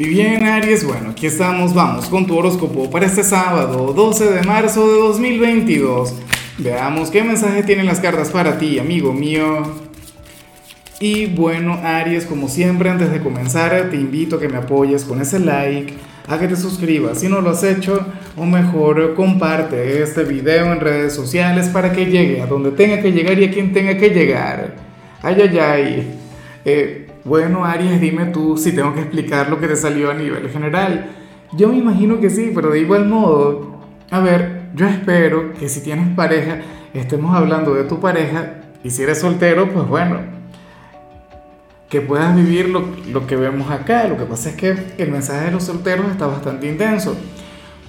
Y bien, Aries, bueno, aquí estamos, vamos con tu horóscopo para este sábado, 12 de marzo de 2022. Veamos qué mensaje tienen las cartas para ti, amigo mío. Y bueno, Aries, como siempre, antes de comenzar, te invito a que me apoyes con ese like, a que te suscribas si no lo has hecho, o mejor, comparte este video en redes sociales para que llegue a donde tenga que llegar y a quien tenga que llegar. Ay, ay, ay. Eh, bueno, Aries, dime tú si tengo que explicar lo que te salió a nivel general. Yo me imagino que sí, pero de igual modo, a ver, yo espero que si tienes pareja, estemos hablando de tu pareja, y si eres soltero, pues bueno, que puedas vivir lo, lo que vemos acá. Lo que pasa es que el mensaje de los solteros está bastante intenso.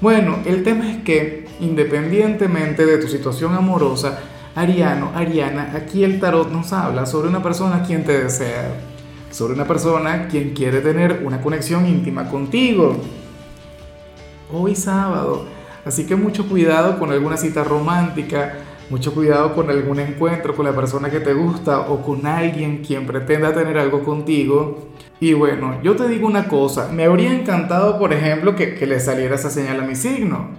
Bueno, el tema es que independientemente de tu situación amorosa, Ariano, Ariana, aquí el tarot nos habla sobre una persona quien te desea sobre una persona quien quiere tener una conexión íntima contigo. Hoy sábado. Así que mucho cuidado con alguna cita romántica, mucho cuidado con algún encuentro con la persona que te gusta o con alguien quien pretenda tener algo contigo. Y bueno, yo te digo una cosa, me habría encantado, por ejemplo, que, le saliera esa señal a mi signo.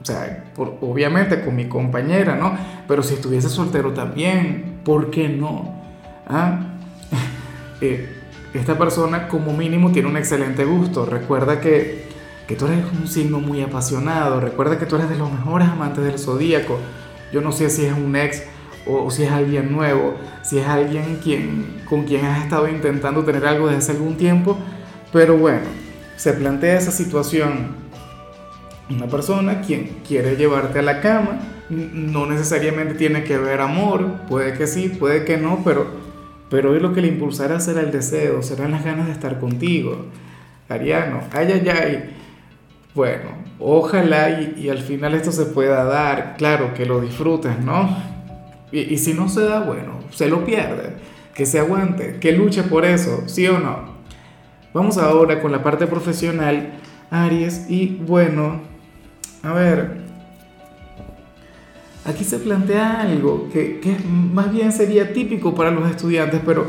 O sea, obviamente con mi compañera, ¿no? Pero si estuviese soltero también, ¿por qué no? ¿Ah? Eh, esta persona como mínimo tiene un excelente gusto. Recuerda que, que tú eres un signo muy apasionado. Recuerda que tú eres de los mejores amantes del zodíaco. Yo no sé si es un ex o, si es alguien nuevo, si es alguien quien, con quien has estado intentando tener algo desde hace algún tiempo. Pero bueno, se plantea esa situación. Una persona quien quiere llevarte a la cama, no necesariamente tiene que ver amor, puede que sí, puede que no, pero pero hoy lo que le impulsará será el deseo, serán las ganas de estar contigo. Ariano, ay, ay, ay. Bueno, ojalá y, al final esto se pueda dar, claro, que lo disfrutes, ¿no? Y, y si no se da, bueno, se lo pierde, que se aguante, que luche por eso, ¿sí o no? Vamos ahora con la parte profesional, Aries, y bueno, a ver, Aquí se plantea algo que, más bien sería típico para los estudiantes, pero,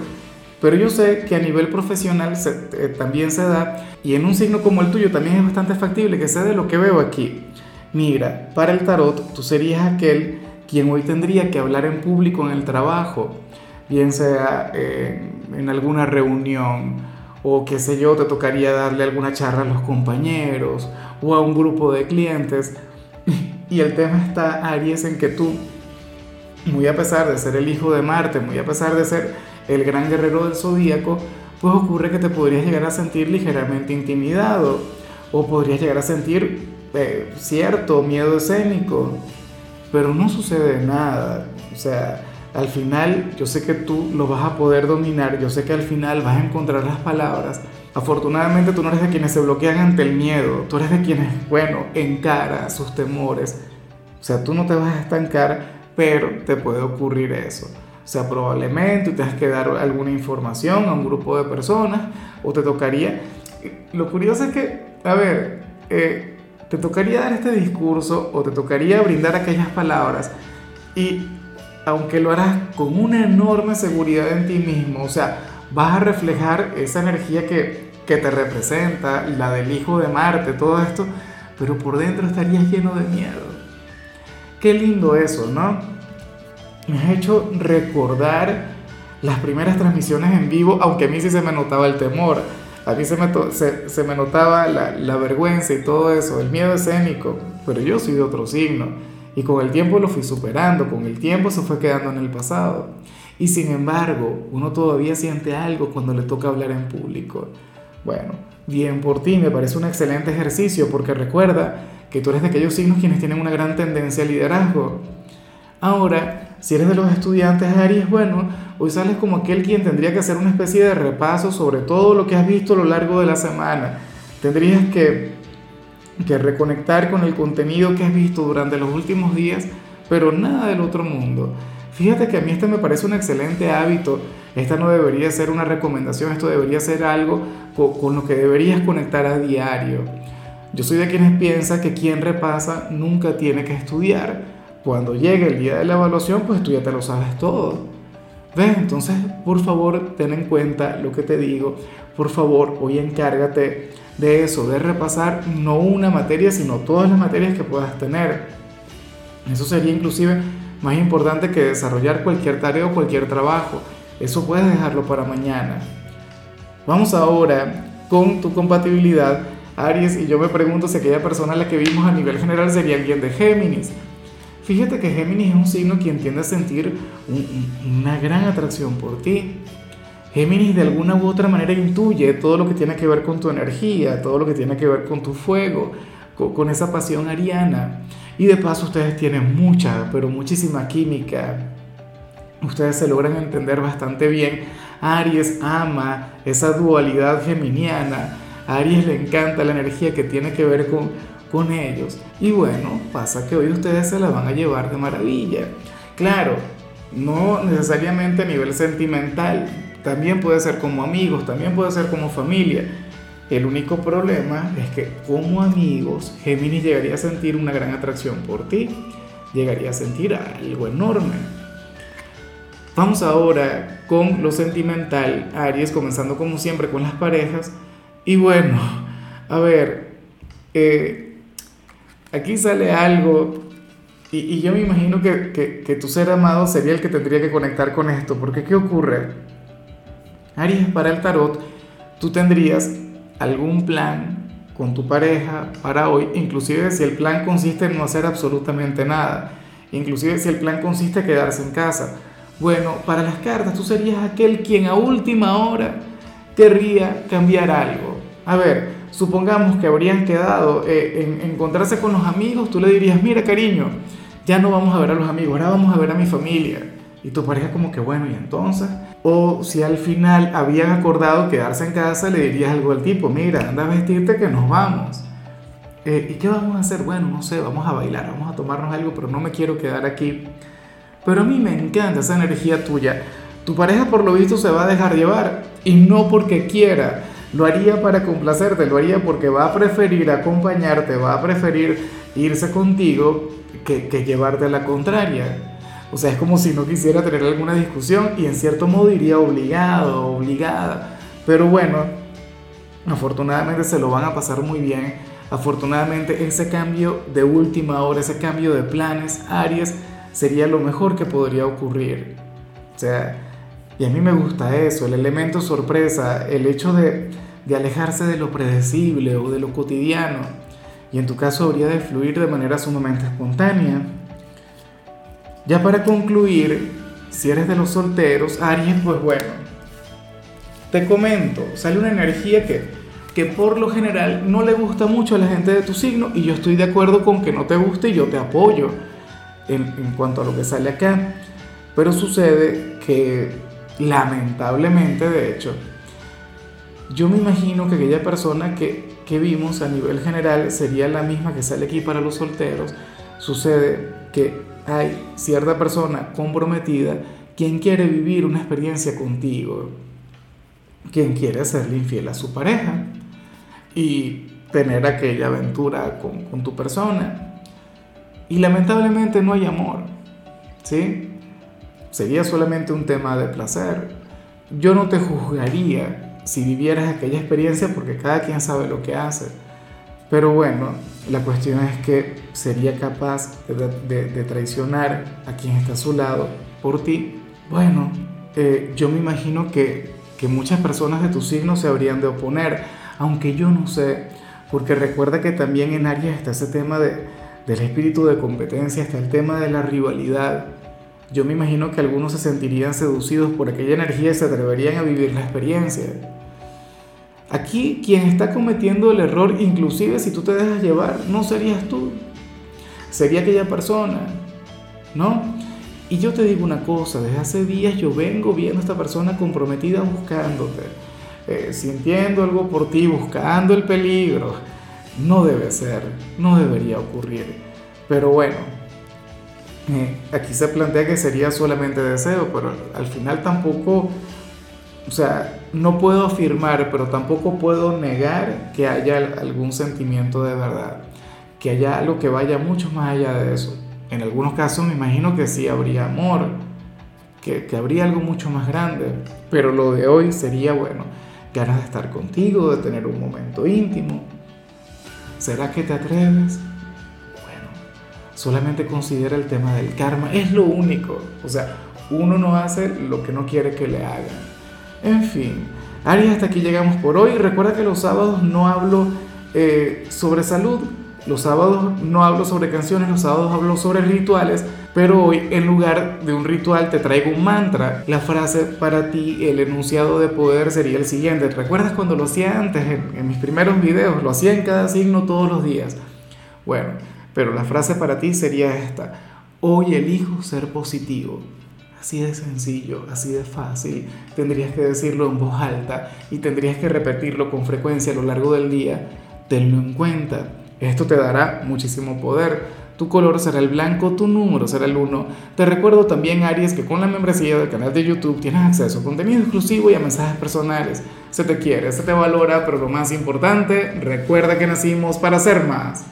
pero yo sé que a nivel profesional eh, también se da, y en un signo como el tuyo también es bastante factible que sea de lo que veo aquí. Mira, para el tarot tú serías aquel quien hoy tendría que hablar en público en el trabajo, bien sea eh, en alguna reunión o qué sé yo, te tocaría darle alguna charla a los compañeros o a un grupo de clientes. Y el tema está, Aries, en que tú, muy a pesar de ser el hijo de Marte, muy a pesar de ser el gran guerrero del zodíaco, pues ocurre que te podrías llegar a sentir ligeramente intimidado o podrías llegar a sentir eh, cierto miedo escénico, pero no sucede nada. O sea, al final yo sé que tú lo vas a poder dominar, yo sé que al final vas a encontrar las palabras Afortunadamente tú no eres de quienes se bloquean ante el miedo, tú eres de quienes, bueno, encara sus temores. O sea, tú no te vas a estancar, pero te puede ocurrir eso. O sea, probablemente te has que dar alguna información a un grupo de personas o te tocaría... Lo curioso es que, a ver, eh, te tocaría dar este discurso o te tocaría brindar aquellas palabras y aunque lo harás con una enorme seguridad en ti mismo, o sea, vas a reflejar esa energía que, que te representa, la del hijo de Marte, todo esto, pero por dentro estarías lleno de miedo. Qué lindo eso, ¿no? Me has hecho recordar las primeras transmisiones en vivo, aunque a mí sí se me notaba el temor, a mí se me, se, me notaba la, la vergüenza y todo eso, el miedo escénico, pero yo soy de otro signo y con el tiempo lo fui superando, con el tiempo se fue quedando en el pasado. Y sin embargo, uno todavía siente algo cuando le toca hablar en público. Bueno, bien por ti, me parece un excelente ejercicio porque recuerda que tú eres de aquellos signos quienes tienen una gran tendencia al liderazgo. Ahora, si eres de los estudiantes Aries, bueno, hoy sales como aquel quien tendría que hacer una especie de repaso sobre todo lo que has visto a lo largo de la semana. Tendrías que, que reconectar con el contenido que has visto durante los últimos días, pero nada del otro mundo. Fíjate que a mí este me parece un excelente hábito esta no debería ser una recomendación, esto debería ser algo con, lo que deberías conectar a diario. Yo soy de quienes piensa que quien repasa nunca tiene que estudiar. Cuando llegue el día de la evaluación, pues tú ya te lo sabes todo. ¿Ves? Entonces, por favor, ten en cuenta lo que te digo. Por favor, hoy encárgate de eso, de repasar no una materia, sino todas las materias que puedas tener. Eso sería inclusive más importante que desarrollar cualquier tarea o cualquier trabajo. Eso puedes dejarlo para mañana. Vamos ahora con tu compatibilidad, Aries, y yo me pregunto si aquella persona a la que vimos a nivel general sería alguien de Géminis. Fíjate que Géminis es un signo quien tiende a sentir una gran atracción por ti. Géminis de alguna u otra manera intuye todo lo que tiene que ver con tu energía, todo lo que tiene que ver con tu fuego, con, con esa pasión ariana. Y de paso ustedes tienen mucha, pero muchísima química. Ustedes se logran entender bastante bien. Aries ama esa dualidad geminiana. A Aries le encanta la energía que tiene que ver con, con ellos. Y bueno, pasa que hoy ustedes se la van a llevar de maravilla. Claro, no necesariamente a nivel sentimental, también puede ser como amigos, también puede ser como familia. El único problema es que como amigos, Géminis llegaría a sentir una gran atracción por ti, llegaría a sentir algo enorme. Vamos ahora con lo sentimental, Aries, comenzando como siempre con las parejas. Y bueno, a ver, eh, aquí sale algo y, yo me imagino que, que, tu ser amado sería el que tendría que conectar con esto, porque ¿qué ocurre? Aries, para el tarot, tú tendrías algún plan con tu pareja para hoy, inclusive si el plan consiste en no hacer absolutamente nada, inclusive si el plan consiste en quedarse en casa. Bueno, para las cartas tú serías aquel quien a última hora querría cambiar algo. A ver, supongamos que habrían quedado eh, en encontrarse con los amigos, tú le dirías, mira cariño, ya no vamos a ver a los amigos, ahora vamos a ver a mi familia. Y tu pareja como que bueno, ¿y entonces? O si al final habían acordado quedarse en casa, le dirías algo al tipo, mira, anda a vestirte que nos vamos. Eh, ¿Y qué vamos a hacer? Bueno, no sé, vamos a bailar, vamos a tomarnos algo, pero no me quiero quedar aquí. Pero a mí me encanta esa energía tuya. Tu pareja por lo visto se va a dejar llevar y no porque quiera, lo haría para complacerte, lo haría porque va a preferir acompañarte, va a preferir irse contigo que, que llevarte a la contraria. O sea, es como si no quisiera tener alguna discusión y en cierto modo iría obligado, obligada. Pero bueno, afortunadamente se lo van a pasar muy bien. Afortunadamente ese cambio de última hora, ese cambio de planes, Aries, sería lo mejor que podría ocurrir. O sea, y a mí me gusta eso, el elemento sorpresa, el hecho de, alejarse de lo predecible o de lo cotidiano. Y en tu caso habría de fluir de manera sumamente espontánea. Ya para concluir, si eres de los solteros, Aries, pues bueno, te comento, sale una energía que, que por lo general no le gusta mucho a la gente de tu signo y yo estoy de acuerdo con que no te guste y yo te apoyo en, cuanto a lo que sale acá. Pero sucede que lamentablemente de hecho, yo me imagino que aquella persona que, que vimos a nivel general sería la misma que sale aquí para los solteros. Sucede que hay cierta persona comprometida quien quiere vivir una experiencia contigo, quien quiere serle infiel a su pareja y tener aquella aventura con, con tu persona. Y lamentablemente no hay amor, ¿sí? sería solamente un tema de placer. Yo no te juzgaría si vivieras aquella experiencia porque cada quien sabe lo que hace. Pero bueno, la cuestión es que sería capaz de, traicionar a quien está a su lado por ti. Bueno, eh, yo me imagino que, que muchas personas de tu signo se habrían de oponer, aunque yo no sé, porque recuerda que también en Aries está ese tema de, del espíritu de competencia, está el tema de la rivalidad yo me imagino que algunos se sentirían seducidos por aquella energía y se atreverían a vivir la experiencia. Aquí quien está cometiendo el error, inclusive si tú te dejas llevar, no serías tú, sería aquella persona, ¿no? Y yo te digo una cosa, desde hace días yo vengo viendo a esta persona comprometida buscándote, eh, sintiendo algo por ti, buscando el peligro. No debe ser, no debería ocurrir. Pero bueno, eh, aquí se plantea que sería solamente deseo, pero al final tampoco, o sea, no puedo afirmar, pero tampoco puedo negar que haya algún sentimiento de verdad, que haya algo que vaya mucho más allá de eso. En algunos casos me imagino que sí habría amor, que, que habría algo mucho más grande. Pero lo de hoy sería, bueno, ganas de estar contigo, de tener un momento íntimo. ¿Será que te atreves? Bueno, solamente considera el tema del karma, es lo único. O sea, uno no hace lo que no quiere que le hagan. En fin, Aries, hasta aquí llegamos por hoy. Recuerda que los sábados no hablo eh, sobre salud, los sábados no hablo sobre canciones, los sábados hablo sobre rituales, pero hoy en lugar de un ritual te traigo un mantra. La frase para ti, el enunciado de poder sería el siguiente. ¿Recuerdas cuando lo hacía antes en, en mis primeros videos? Lo hacía en cada signo todos los días. Bueno, pero la frase para ti sería esta. Hoy elijo ser positivo. Así de sencillo, así de fácil. Tendrías que decirlo en voz alta y tendrías que repetirlo con frecuencia a lo largo del día. Tenlo en cuenta. Esto te dará muchísimo poder. Tu color será el blanco, tu número será el 1. Te recuerdo también, Aries, que con la membresía del canal de YouTube tienes acceso a contenido exclusivo y a mensajes personales. Se te quiere, se te valora, pero lo más importante, recuerda que nacimos para ser más.